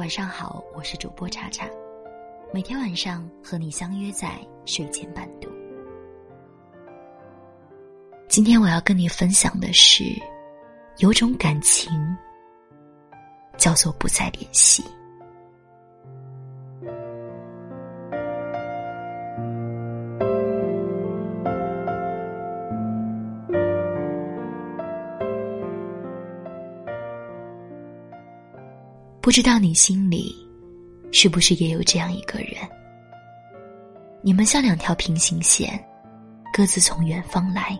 晚上好，我是主播茶茶，每天晚上和你相约在睡前伴读。今天我要跟你分享的是，有种感情叫做不再联系。不知道你心里是不是也有这样一个人？你们像两条平行线，各自从远方来，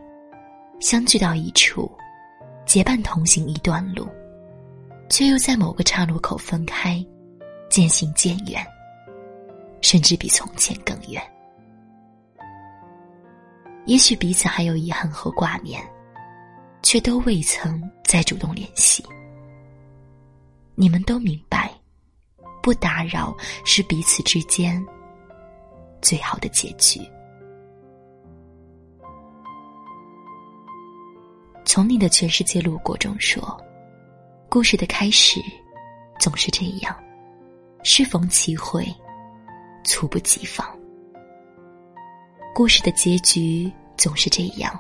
相聚到一处，结伴同行一段路，却又在某个岔路口分开，渐行渐远，甚至比从前更远。也许彼此还有遗憾和挂念，却都未曾再主动联系。你们都明白，不打扰是彼此之间最好的结局。从你的全世界路过中说，故事的开始总是这样，适逢其会，猝不及防；故事的结局总是这样，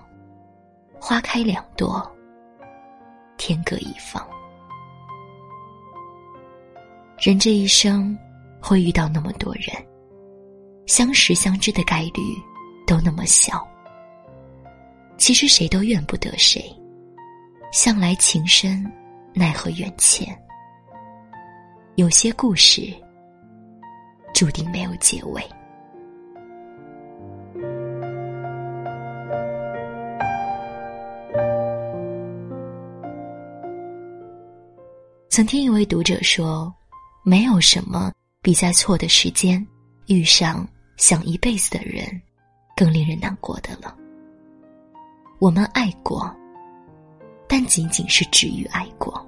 花开两朵，天各一方。人这一生会遇到那么多人，相识相知的概率都那么小。其实谁都怨不得谁，向来情深，奈何缘浅。有些故事注定没有结尾。曾听一位读者说。没有什么比在错的时间遇上想一辈子的人更令人难过的了。我们爱过，但仅仅是止于爱过。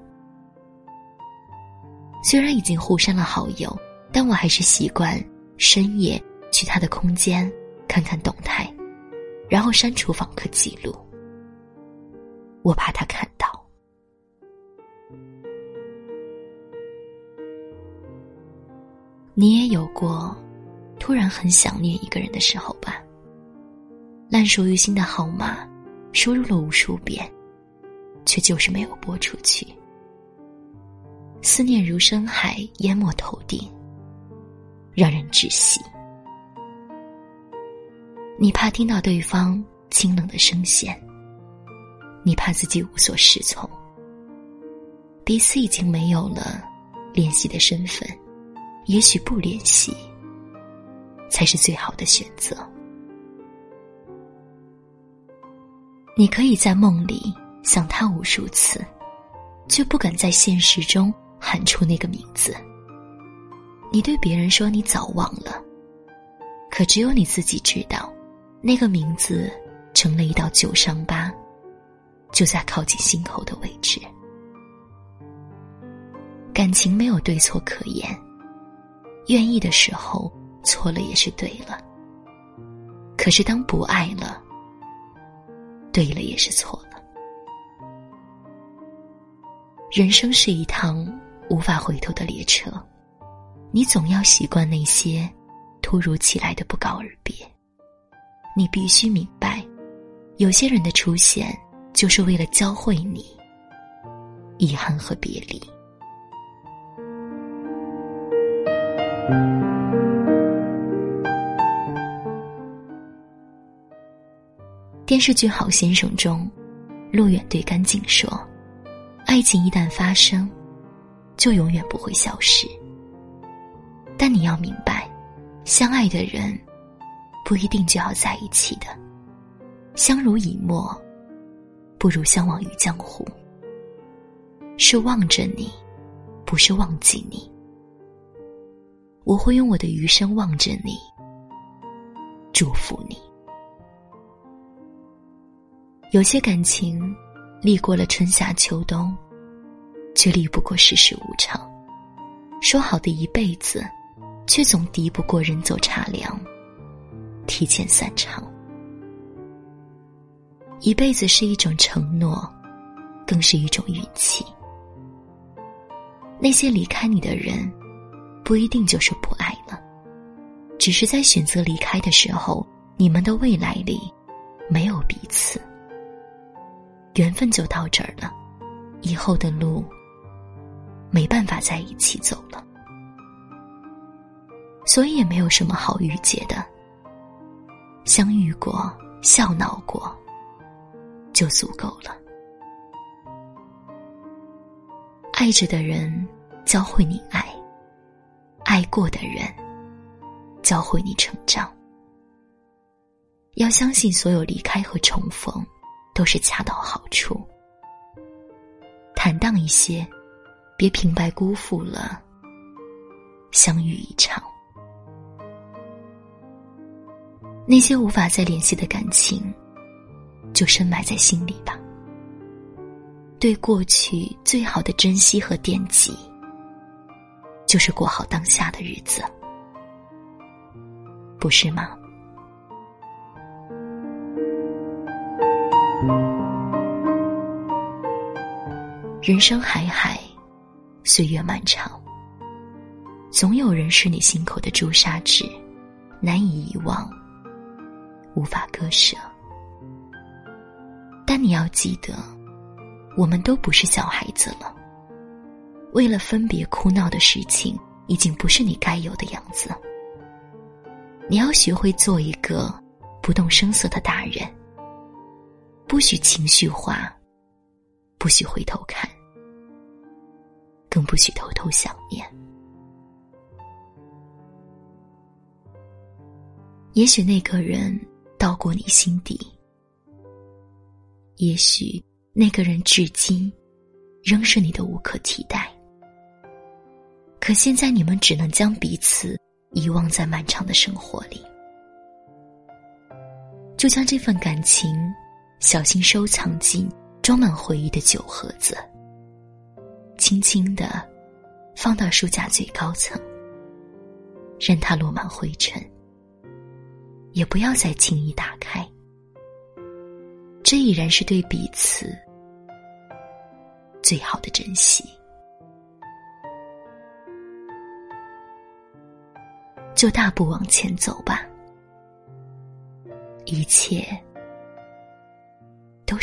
虽然已经互删了好友，但我还是习惯深夜去他的空间看看动态，然后删除访客记录。我怕他看到。你也有过突然很想念一个人的时候吧？烂熟于心的号码，输入了无数遍，却就是没有拨出去。思念如深海，淹没头顶，让人窒息。你怕听到对方清冷的声线，你怕自己无所适从，彼此已经没有了联系的身份。也许不联系，才是最好的选择。你可以在梦里想他无数次，却不敢在现实中喊出那个名字。你对别人说你早忘了，可只有你自己知道，那个名字成了一道旧伤疤，就在靠近心口的位置。感情没有对错可言。愿意的时候，错了也是对了。可是当不爱了，对了也是错了。人生是一趟无法回头的列车，你总要习惯那些突如其来的不告而别。你必须明白，有些人的出现就是为了教会你遗憾和别离。电视剧《好先生》中，陆远对甘静说：“爱情一旦发生，就永远不会消失。但你要明白，相爱的人不一定就要在一起的。相濡以沫，不如相忘于江湖。是望着你，不是忘记你。”我会用我的余生望着你，祝福你。有些感情，历过了春夏秋冬，却历不过世事无常。说好的一辈子，却总敌不过人走茶凉，提前散场。一辈子是一种承诺，更是一种运气。那些离开你的人。不一定就是不爱了，只是在选择离开的时候，你们的未来里没有彼此，缘分就到这儿了，以后的路没办法在一起走了，所以也没有什么好郁结的，相遇过，笑闹过，就足够了。爱着的人教会你爱，爱过的人教会你成长。要相信，所有离开和重逢都是恰到好处。坦荡一些，别平白辜负了相遇一场。那些无法再联系的感情，就深埋在心里吧。对过去最好的珍惜和惦记，就是过好当下的日子，不是吗？人生海海，岁月漫长，总有人是你心口的朱砂痣，难以遗忘，无法割舍。但你要记得。我们都不是小孩子了，为了分别哭闹的事情，已经不是你该有的样子。你要学会做一个不动声色的大人，不许情绪化，不许回头看，更不许偷偷想念。也许那个人到过你心底，也许。那个人至今仍是你的无可替代，可现在你们只能将彼此遗忘在漫长的生活里，就将这份感情小心收藏进装满回忆的酒盒子，轻轻的放到书架最高层，任它落满灰尘，也不要再轻易打开。这已然是对彼此最好的珍惜，就大步往前走吧，一切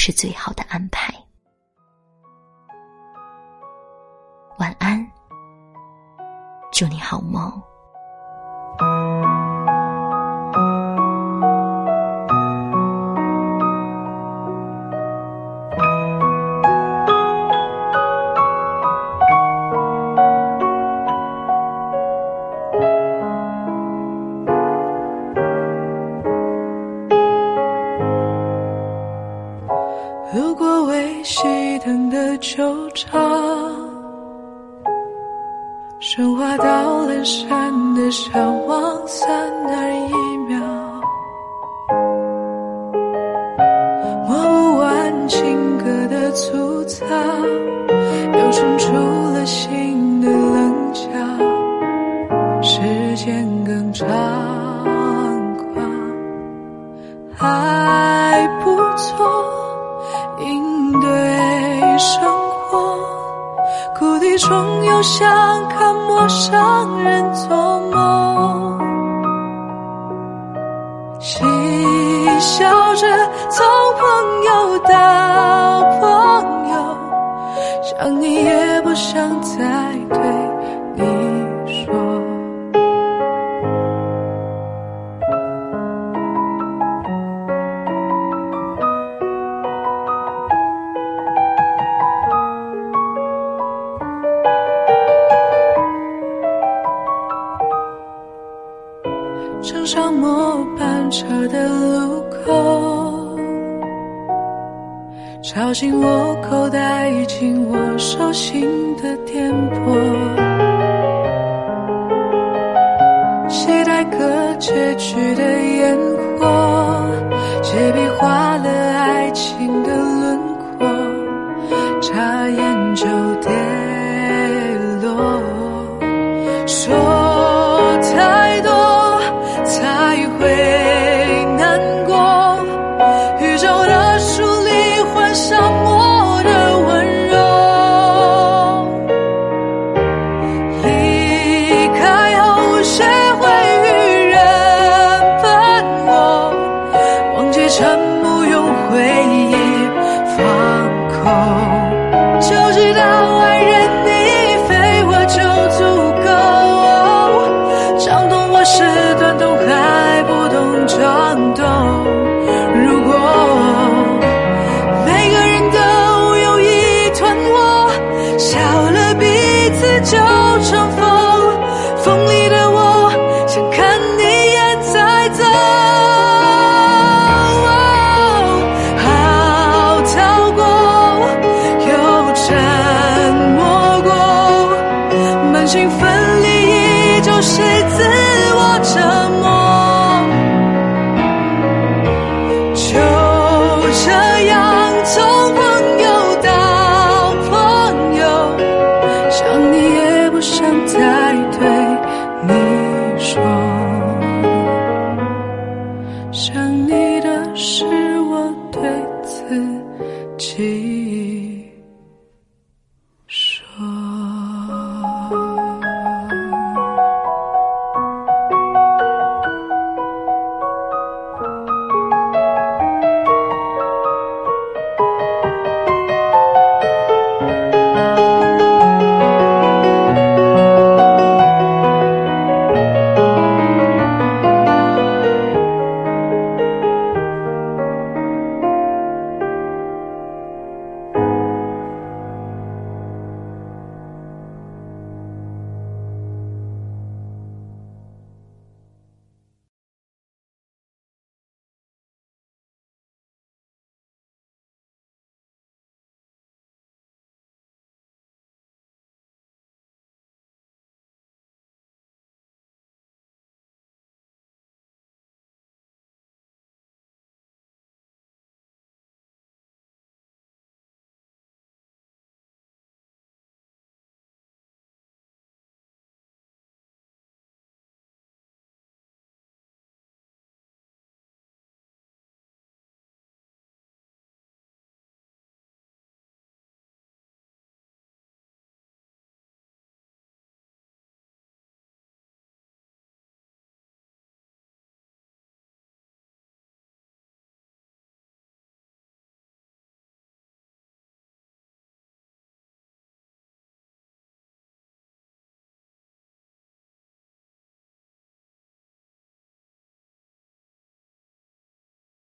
是最好的安排。晚安，祝你好梦。嬉笑着从朋友到朋友，想你也不想再车的路口，吵醒我口袋，已经我手心的颠簸，期待个结局的烟火，借笔画